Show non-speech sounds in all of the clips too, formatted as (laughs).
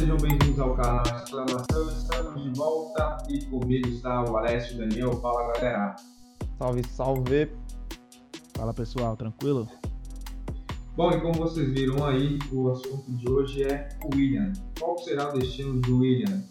sejam bem-vindos ao canal Exclamação. Estamos de volta e comigo está o Alessio Daniel. Fala galera. Salve, salve. Fala pessoal, tranquilo? Bom, e como vocês viram aí, o assunto de hoje é o William. Qual será o destino do William?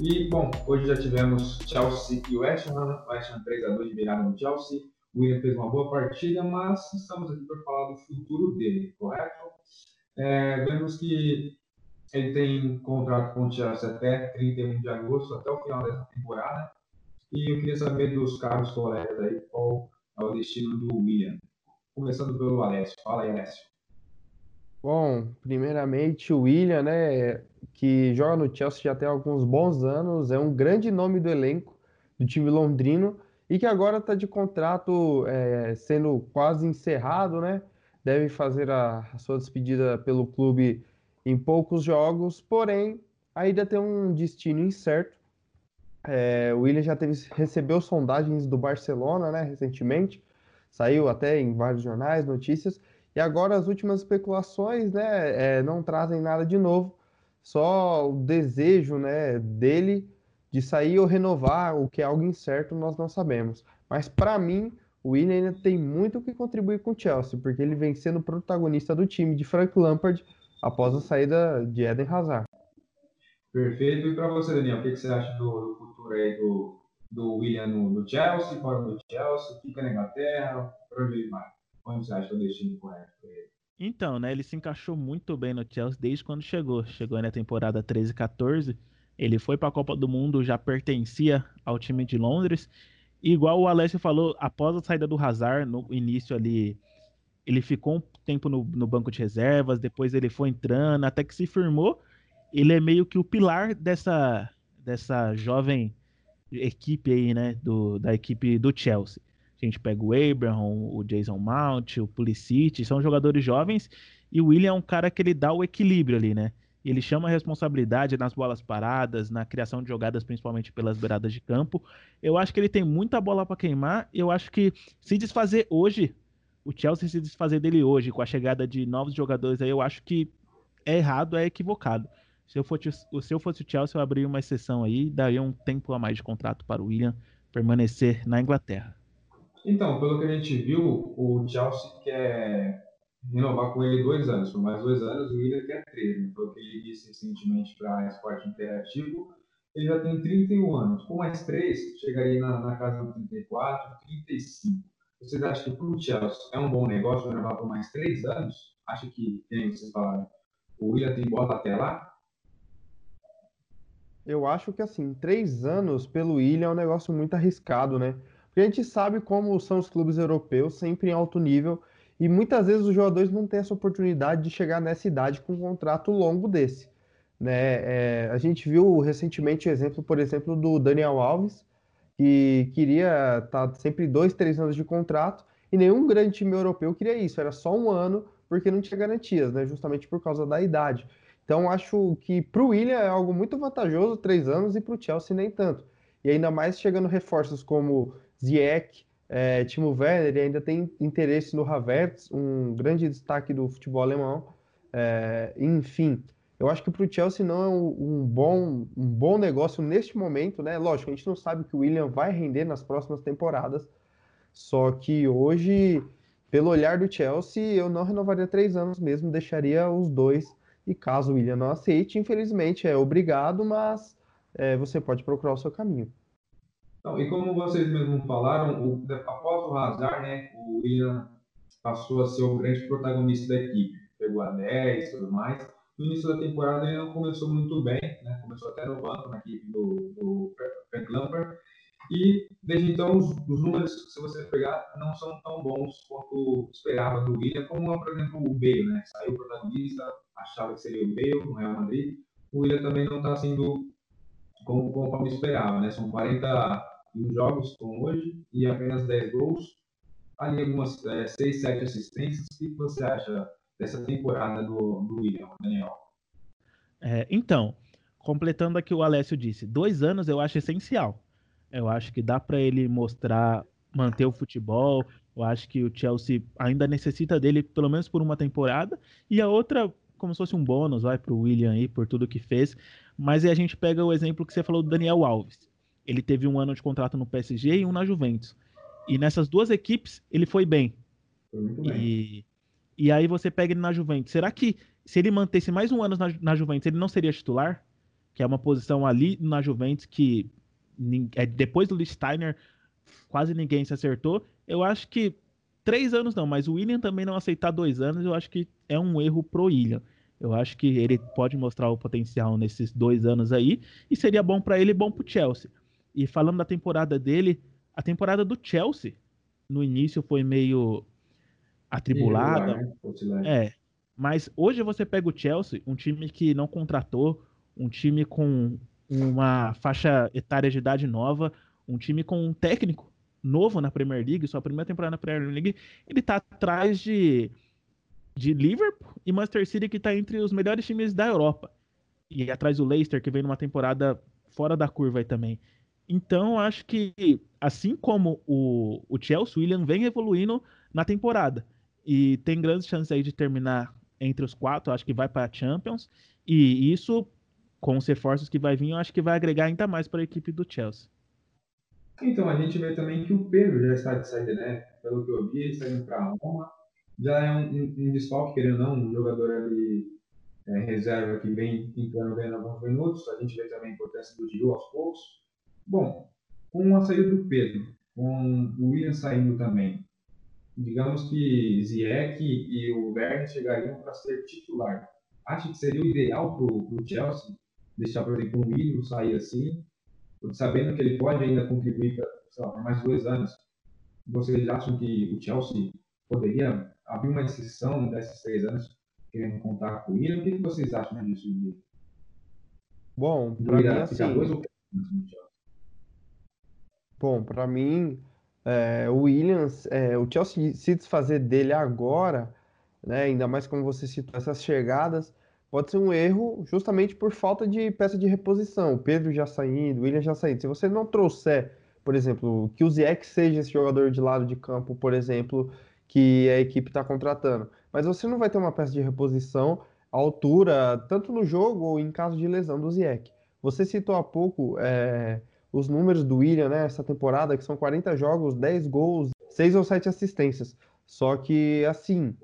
E, bom, hoje já tivemos Chelsea e West Ham. West Ham 3x2 de virada no Chelsea. O William fez uma boa partida, mas estamos aqui para falar do futuro dele, correto? É, vemos que ele tem contrato com o Chelsea até 31 de agosto, até o final dessa temporada. E eu queria saber dos caros colegas aí qual é o destino do William. Começando pelo Alessio. Fala aí, Alessio. Bom, primeiramente o William, né, que joga no Chelsea já tem alguns bons anos, é um grande nome do elenco do time londrino e que agora está de contrato é, sendo quase encerrado, né? Deve fazer a, a, sua despedida pelo clube em poucos jogos, porém ainda tem um destino incerto. É, o William já teve, recebeu sondagens do Barcelona, né, recentemente, saiu até em vários jornais, notícias, e agora as últimas especulações, né, é, não trazem nada de novo, só o desejo, né, dele de sair ou renovar, o que é algo incerto, nós não sabemos. Mas para mim, o Willian ainda tem muito que contribuir com o Chelsea, porque ele vem sendo protagonista do time de Frank Lampard após a saída de Eden Hazard. Perfeito. E para você, Daniel, o que, você acha do, do futuro aí do, do William no, no, Chelsea, fora do Chelsea, fica na Inglaterra, para onde você acha que é o destino correto para ele? Então, né, ele se encaixou muito bem no Chelsea desde quando chegou. Chegou na temporada 13 14 ele foi para a Copa do Mundo, já pertencia ao time de Londres. E igual o Alessio falou, após a saída do Hazard, no início ali, ele ficou um tempo no, no banco de reservas, depois ele foi entrando, até que se firmou. Ele é meio que o pilar dessa, dessa jovem equipe aí, né, do, da equipe do Chelsea. A gente pega o Abraham, o Jason Mount, o Pulisic, são jogadores jovens, e o William é um cara que ele dá o equilíbrio ali, né? Ele chama a responsabilidade nas bolas paradas, na criação de jogadas, principalmente pelas beiradas de campo. Eu acho que ele tem muita bola para queimar. Eu acho que se desfazer hoje, o Chelsea se desfazer dele hoje, com a chegada de novos jogadores aí, eu acho que é errado, é equivocado. Se eu fosse, se eu fosse o Chelsea, eu abriria uma exceção aí, daria um tempo a mais de contrato para o William permanecer na Inglaterra. Então, pelo que a gente viu, o Chelsea quer renovar com ele dois anos, por mais dois anos, o William quer três, né? foi o que ele disse recentemente para a Esporte Interativo. Ele já tem 31 anos, com mais três, chegaria na, na casa de 34, 35. Vocês acham que para o Chelsea é um bom negócio renovar por mais três anos? Acha que, tem vocês falaram, o William tem bota até lá? Eu acho que assim, três anos pelo William é um negócio muito arriscado, né? Porque a gente sabe como são os clubes europeus, sempre em alto nível, e muitas vezes os jogadores não têm essa oportunidade de chegar nessa idade com um contrato longo desse. Né? É, a gente viu recentemente o exemplo, por exemplo, do Daniel Alves, que queria estar tá sempre dois, três anos de contrato, e nenhum grande time europeu queria isso, era só um ano, porque não tinha garantias, né? justamente por causa da idade. Então acho que para o William é algo muito vantajoso, três anos, e para o Chelsea nem tanto. E ainda mais chegando reforços como Ziyech, é, Timo Werner ainda tem interesse no Havertz, um grande destaque do futebol alemão. É, enfim, eu acho que para o Chelsea não é um, bom, um bom negócio neste momento, né? Lógico, a gente não sabe que o William vai render nas próximas temporadas, só que hoje, pelo olhar do Chelsea, eu não renovaria três anos mesmo, deixaria os dois. E caso o William não aceite, infelizmente é obrigado, mas é, você pode procurar o seu caminho. Então, e como vocês mesmos falaram, o, após o Hazard, né, o William passou a ser o grande protagonista da equipe. Pegou a 10 e tudo mais. No início da temporada ele não começou muito bem, né? começou até no banco na equipe do, do Frank Lampard. E desde então os, os, números, se você pegar, não são tão bons quanto esperava do William, como por exemplo o Bale, né? Saiu protagonista, achava que seria o Bale no Real Madrid. O William também não está sendo como, conforme esperava, né? São 41 jogos com hoje e apenas 10 gols. Ali algumas é, 6, 7 assistências. O que você acha dessa temporada do, do William, Daniel? É, então, completando aqui o Alessio disse, dois anos eu acho essencial. Eu acho que dá para ele mostrar, manter o futebol. Eu acho que o Chelsea ainda necessita dele pelo menos por uma temporada. E a outra como se fosse um bônus, vai, pro William aí, por tudo que fez. Mas aí a gente pega o exemplo que você falou do Daniel Alves. Ele teve um ano de contrato no PSG e um na Juventus. E nessas duas equipes, ele foi bem. Foi muito bem. E, aí você pega ele na Juventus. Será que se ele mantesse mais um ano na, na Juventus, ele não seria titular? Que é uma posição ali na Juventus que é, depois do Steiner quase ninguém se acertou. Eu acho que três anos não, mas o William também não aceitar dois anos, eu acho que é um erro pro William. Eu acho que ele pode mostrar o potencial nesses dois anos aí e seria bom para ele e bom pro Chelsea. E falando da temporada dele, a temporada do Chelsea no início foi meio atribulada. Né? É. Mas hoje você pega o Chelsea, um time que não contratou, um time com uma faixa etária de idade nova, um time com um técnico novo na Premier League, sua primeira temporada na Premier League, ele tá atrás de, de Liverpool e Manchester City, que tá entre os melhores times da Europa. E atrás do Leicester, que vem numa temporada fora da curva aí também. Então, acho que, assim como o, o Chelsea, o William vem evoluindo na temporada. E tem grandes chances aí de terminar entre os quatro, acho que vai para a Champions. E isso, com os reforços que vai vir, eu acho que vai agregar ainda mais para a equipe do Chelsea. Então, a gente vê também que o Pedro já está de saída, né? Pelo que eu vi, ele está indo para Roma. Já é um, um, um desfalque, querendo ou não, um jogador ali é, reserva que vem entrando ganhando alguns minutos. A gente vê também a importância do Gil aos poucos. Bom, com a saída do Pedro, com o William saindo também, digamos que Ziyech e o Werner chegariam para ser titular. Acho que seria o ideal para o Chelsea deixar, por exemplo, o William sair assim sabendo que ele pode ainda contribuir para mais dois anos, vocês acham que o Chelsea poderia abrir uma exceção desses três anos querendo contar com o? O que vocês acham disso? Bom, para mim, assim... Dois ou Bom, para mim, é, o Williams, é, o Chelsea se desfazer dele agora, né, ainda mais como você citou essas chegadas, pode ser um erro justamente por falta de peça de reposição. O Pedro já saindo, o William já saindo. Se você não trouxer, por exemplo, que o Ziyech seja esse jogador de lado de campo, por exemplo, que a equipe está contratando, mas você não vai ter uma peça de reposição à altura, tanto no jogo ou em caso de lesão do Ziyech. Você citou há pouco é, os números do William, né, temporada, que são 40 jogos, 10 gols, 6 ou 7 assistências. Só que, assim,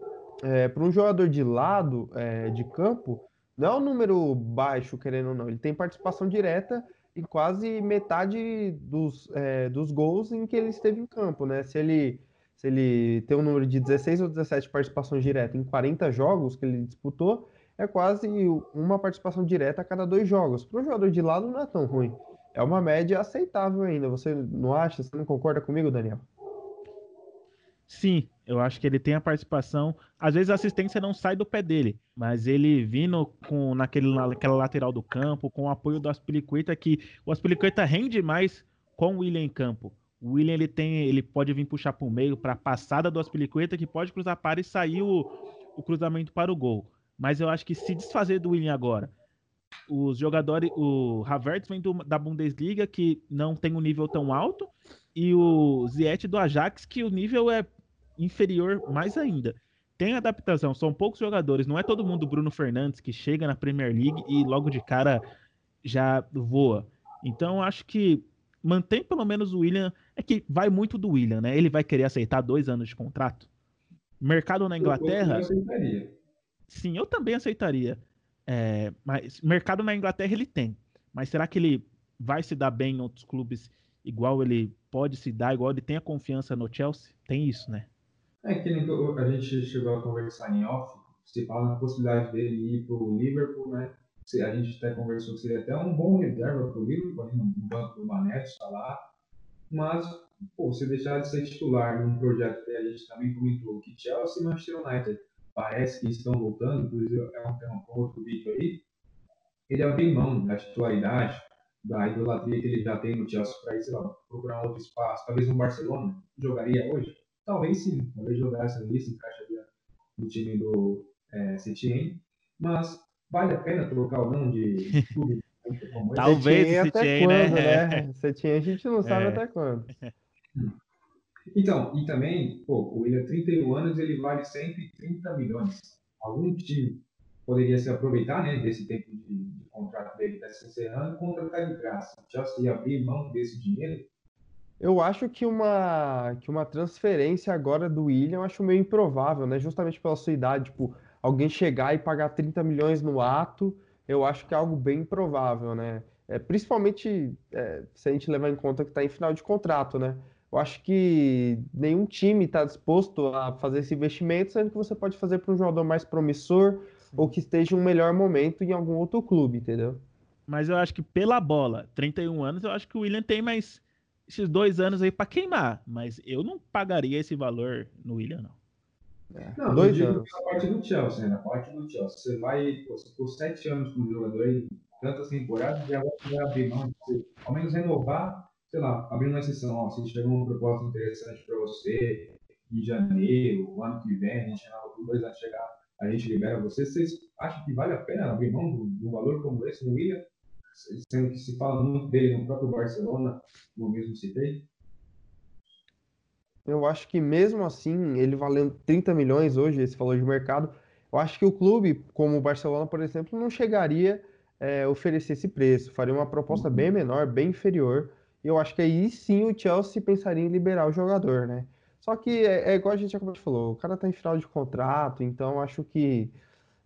é, para um jogador de lado é, de campo, não é um número baixo, querendo ou não. Ele tem participação direta em quase metade dos, é, dos gols em que ele esteve em campo, né? Se ele, se ele tem um número de 16 ou 17 participações diretas em 40 jogos que ele disputou, é quase uma participação direta a cada dois jogos. Para um jogador de lado não é tão ruim. É uma média aceitável ainda. Você não acha? Você não concorda comigo, Daniel? Sim, eu acho que ele tem a participação. Às vezes a assistência não sai do pé dele, mas ele vindo com naquele, naquela lateral do campo, com o apoio do Aspilicueta, que o Aspilicueta rende mais com o William em campo. O William ele tem, ele pode vir puxar para o meio, para a passada do Aspilicueta, que pode cruzar para e sair o, o cruzamento para o gol. Mas eu acho que se desfazer do William agora, os jogadores, o Havertz vem do, da Bundesliga, que não tem um nível tão alto, e o Ziyech do Ajax, que o nível é inferior mais ainda. Tem adaptação, são poucos jogadores, não é todo mundo Bruno Fernandes que chega na Premier League e logo de cara já voa. Então acho que mantém pelo menos o William, é que vai muito do William, né? Ele vai querer aceitar dois anos de contrato. Mercado na Inglaterra. Eu sim, eu também aceitaria. É, mas mercado na Inglaterra ele tem. Mas será que ele vai se dar bem em outros clubes igual ele pode se dar, igual ele tem a confiança no Chelsea? Tem isso, né? É que a gente chegou a conversar em off, se fala na possibilidade dele ir para o Liverpool, né? A gente até conversou que seria até um bom reserva para o Liverpool, no banco do Mané, está lá. Mas, pô, se deixar de ser titular num projeto que a gente também comentou, que Chelsea e Manchester United parece que estão voltando, inclusive é um com outro vídeo aí, ele abrir mão da titularidade, da idolatria que ele já tem no Chelsea para ir, sei lá, procurar um outro espaço, talvez no Barcelona, jogaria hoje? Talvez sim, talvez jogasse ali, se encaixaria no time do é, Setien, mas vale a pena trocar ou não de (laughs) clube como Talvez até quando, né? (laughs) né? Setien a gente não sabe é. até quando. (laughs) Então, e também, pô, o William, 31 anos, ele vale 130 milhões. Algum time poderia se aproveitar né, desse tempo de, de contrato dele está se encerrando e contratar de graça. Chelsea ia abrir mão desse dinheiro? Eu acho que uma, que uma transferência agora do William acho meio improvável, né? Justamente pela sua idade, tipo, alguém chegar e pagar 30 milhões no ato, eu acho que é algo bem improvável, né? É, principalmente é, se a gente levar em conta que está em final de contrato, né? Eu acho que nenhum time está disposto a fazer esse investimento, sendo que você pode fazer para um jogador mais promissor ou que esteja em um melhor momento em algum outro clube, entendeu? Mas eu acho que pela bola, 31 anos, eu acho que o William tem mais esses dois anos aí para queimar. Mas eu não pagaria esse valor no William, não. É, não, dois eu anos. a parte do Chelsea, né? A parte do Chelsea. Você vai, pô, você por sete anos com o jogador aí, tantas temporadas, já vai abrir mão de você, ao menos renovar, sei lá, abrir uma exceção. Ó, se chegou uma proposta interessante para você em janeiro, ano que vem, a gente por dois anos chegar, a gente libera você. Vocês acham que vale a pena abrir mão um valor como esse no William? Sendo que se fala muito dele no próprio Barcelona, como mesmo citei. Eu acho que mesmo assim, ele valendo 30 milhões hoje, esse valor de mercado, eu acho que o clube, como o Barcelona, por exemplo, não chegaria a é, oferecer esse preço. Faria uma proposta bem menor, bem inferior. Eu acho que aí sim o Chelsea pensaria em liberar o jogador, né? Só que é, é igual a gente acabou de falou, o cara tá em final de contrato, então acho que,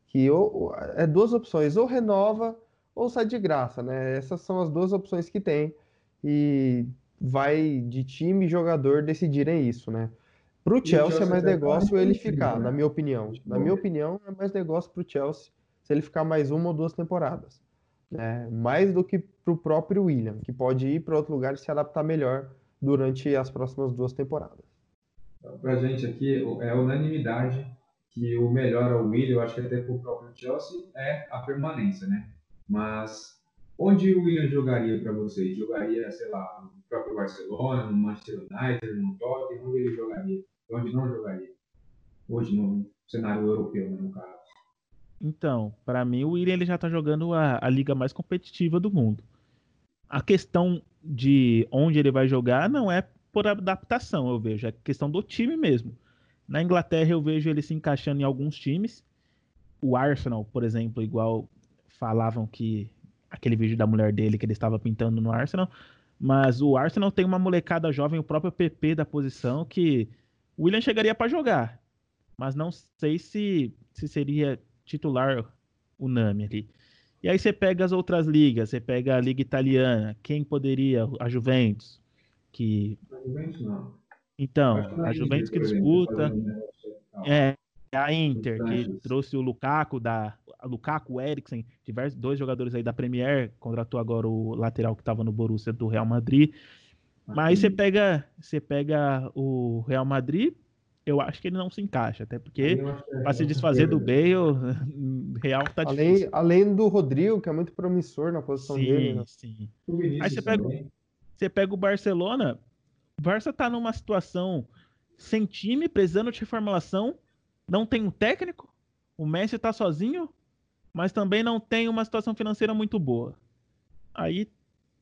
que ou, é duas opções, ou renova ou sai de graça, né? Essas são as duas opções que tem. E vai de time e jogador decidirem isso, né? Para o Chelsea, é mais negócio ele ficar, né? na minha opinião. Na minha opinião, é mais negócio para o Chelsea se ele ficar mais uma ou duas temporadas. Né? Mais do que para o próprio William, que pode ir para outro lugar e se adaptar melhor durante as próximas duas temporadas. Para a gente aqui, é unanimidade que o melhor ao William, eu acho que até para o próprio Chelsea, é a permanência, né? Mas onde o William jogaria para vocês? Jogaria, sei lá, no próprio Barcelona, no Manchester United, no Tottenham? Onde ele jogaria? Onde não jogaria? Hoje, no cenário europeu, né, no caso. Então, para mim, o William ele já está jogando a, a liga mais competitiva do mundo. A questão de onde ele vai jogar não é por adaptação, eu vejo, é questão do time mesmo. Na Inglaterra eu vejo ele se encaixando em alguns times. O Arsenal, por exemplo, igual falavam que aquele vídeo da mulher dele que ele estava pintando no Arsenal, mas o Arsenal tem uma molecada jovem, o próprio PP da posição, que o William chegaria para jogar, mas não sei se, se seria titular unânime ali. E aí você pega as outras ligas, você pega a liga italiana, quem poderia? A Juventus, que a Juventus não. Então, a Juventus que disputa é a Inter que trouxe o Lukaku da Lukaku, o Eriksen, diversos dois jogadores aí da Premier, contratou agora o lateral que estava no Borussia do Real Madrid. Mas você pega, você pega o Real Madrid, eu acho que ele não se encaixa, até porque é para se desfazer do Bale, (laughs) Real tá além, difícil. Além do Rodrigo, que é muito promissor na posição sim, dele. Né? Sim, Aí você pega, você pega o Barcelona, o Barça tá numa situação sem time, precisando de reformulação, não tem um técnico, o Messi tá sozinho, mas também não tem uma situação financeira muito boa. Aí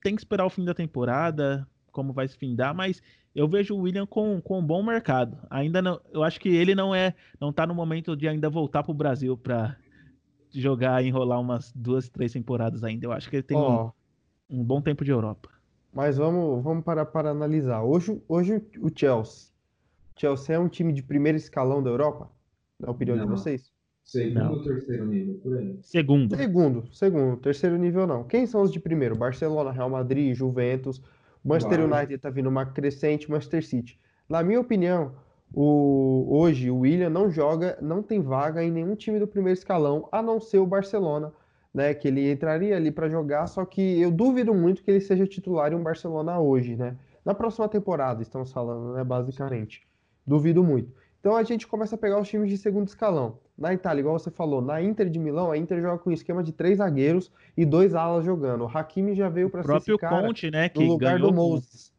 tem que esperar o fim da temporada, como vai se findar, mas eu vejo o William com, com um bom mercado. Ainda não, eu acho que ele não é, não tá no momento de ainda voltar pro Brasil para jogar e enrolar umas duas, três temporadas ainda. Eu acho que ele tem oh, um, um, bom tempo de Europa. Mas vamos, vamos para, para analisar. Hoje, hoje o Chelsea. Chelsea é um time de primeiro escalão da Europa? Na opinião não. de vocês? Segundo ou terceiro nível, por aí. Segundo. Segundo, segundo. Terceiro nível não. Quem são os de primeiro? Barcelona, Real Madrid, Juventus. Manchester United tá vindo uma crescente, Manchester City. Na minha opinião, o, hoje o William não joga, não tem vaga em nenhum time do primeiro escalão, a não ser o Barcelona, né? Que ele entraria ali para jogar, só que eu duvido muito que ele seja titular em um Barcelona hoje, né? Na próxima temporada, estamos falando, né? Basicamente. Duvido muito. Então a gente começa a pegar os times de segundo escalão. Na Itália, igual você falou, na Inter de Milão, a Inter joga com um esquema de três zagueiros e dois alas jogando. O Hakimi já veio para ser esse cara Conte, né, que no lugar do Moses.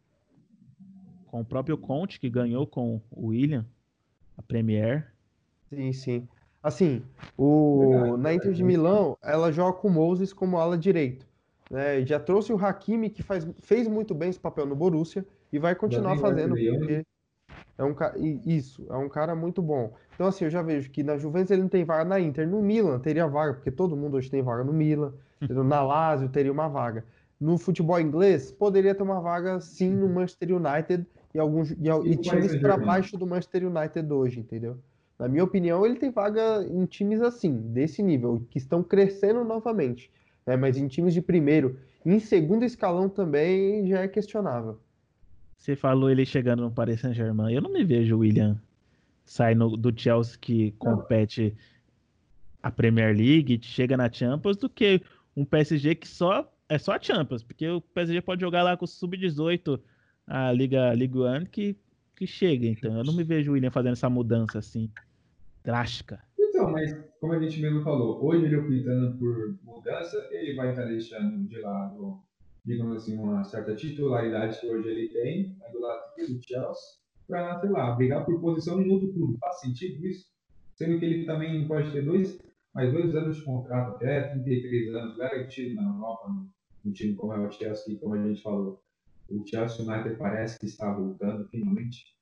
Com, com o próprio Conte, que ganhou com o William, a Premier. Sim, sim. Assim, o, na Inter de Milão, ela joga com o Moses como ala direito. Né? Já trouxe o Hakimi, que faz, fez muito bem esse papel no Borussia, e vai continuar fazendo, porque É um isso, é um cara muito bom. Então, assim, eu já vejo que na Juventus ele não tem vaga na Inter. No Milan teria vaga, porque todo mundo hoje tem vaga no Milan. na Lazio teria uma vaga. No futebol inglês, poderia ter uma vaga sim no Manchester United e alguns e, e, e times para baixo do Manchester United hoje, entendeu? Na minha opinião, ele tem vaga em times assim, desse nível, que estão crescendo novamente. Né? Mas em times de primeiro, em segundo escalão também já é questionável. Você falou ele chegando no Paris Saint-Germain. Eu não me vejo o William saindo do Chelsea que compete a Premier League, chega na Champions, do que um PSG que só é só a Champions, porque o PSG pode jogar lá com o sub-18 a Liga Liga One que que chega. Então eu não me vejo o William fazendo essa mudança assim drástica. Então, mas como a gente mesmo falou, hoje ele optando por mudança, ele vai estar deixando de lado digamos assim, uma certa titularidade que hoje ele tem, do lado do Chelsea, para, sei lá, brigar por posição em outro clube. Faz sentido isso? Sendo que ele também pode ter dois, mais dois anos de contrato, até 33 anos, garantido na Europa, no, time como é o Chelsea, como a gente falou. O Chelsea United parece que está voltando finalmente.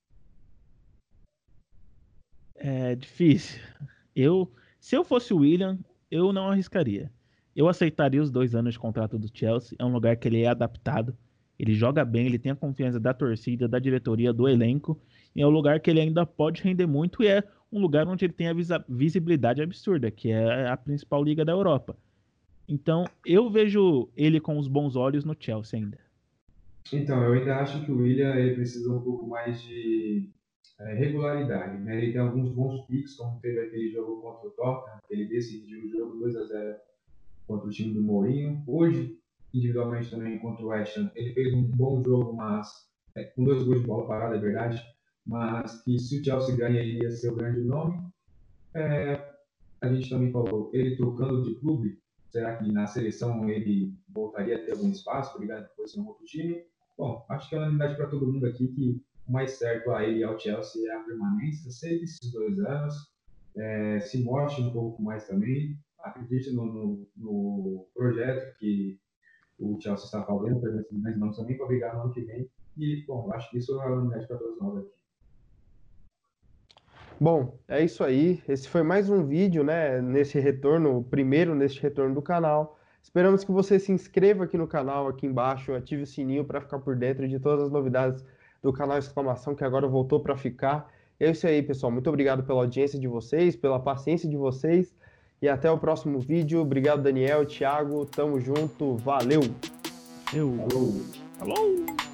É difícil. Eu, se eu fosse o William, eu não arriscaria. Eu aceitaria os dois anos de contrato do Chelsea. É um lugar que ele é adaptado. Ele joga bem, ele tem a confiança da torcida, da diretoria, do elenco. E é um lugar que ele ainda pode render muito e é um lugar onde ele tem a visibilidade absurda, que é a principal liga da Europa. Então, eu vejo ele com os bons olhos no Chelsea ainda. Então, eu ainda acho que o William ele precisa um pouco mais de é, regularidade. Né? Ele tem alguns bons picos, como teve aquele jogo contra o Tottenham, ele decidiu o jogo 2 a 0 contra o time do Mourinho. Hoje, individualmente também contra o West Ham, ele fez um bom jogo, mas é, com dois gols de bola parada, é verdade, mas que se o Chelsea ganha, ele ia ser o grande nome. É, a gente também falou, ele trocando de clube, será que na seleção ele voltaria a ter algum espaço, brigando por ser um outro time? Bom, acho que é uma unanimidade para todo mundo aqui que o mais certo a ele e ao Chelsea é a permanência, seja esses dois anos, é, se mostre um pouco mais também, acredite no, no, no, projeto que o Chelsea está fazendo, mas não também para brigar no ano que vem. E, bom, acho que isso é uma unidade para todos nós aqui. Bom, é isso aí. Esse foi mais um vídeo, né, nesse retorno, primeiro neste retorno do canal. Esperamos que você se inscreva aqui no canal, aqui embaixo, ative o sininho para ficar por dentro de todas as novidades do canal Exclamação, que agora voltou para ficar. É isso aí, pessoal. Muito obrigado pela audiência de vocês, pela paciência de vocês. E até o próximo vídeo. Obrigado, Daniel, Thiago. Tamo junto. Valeu. Eu. Falou. Falou.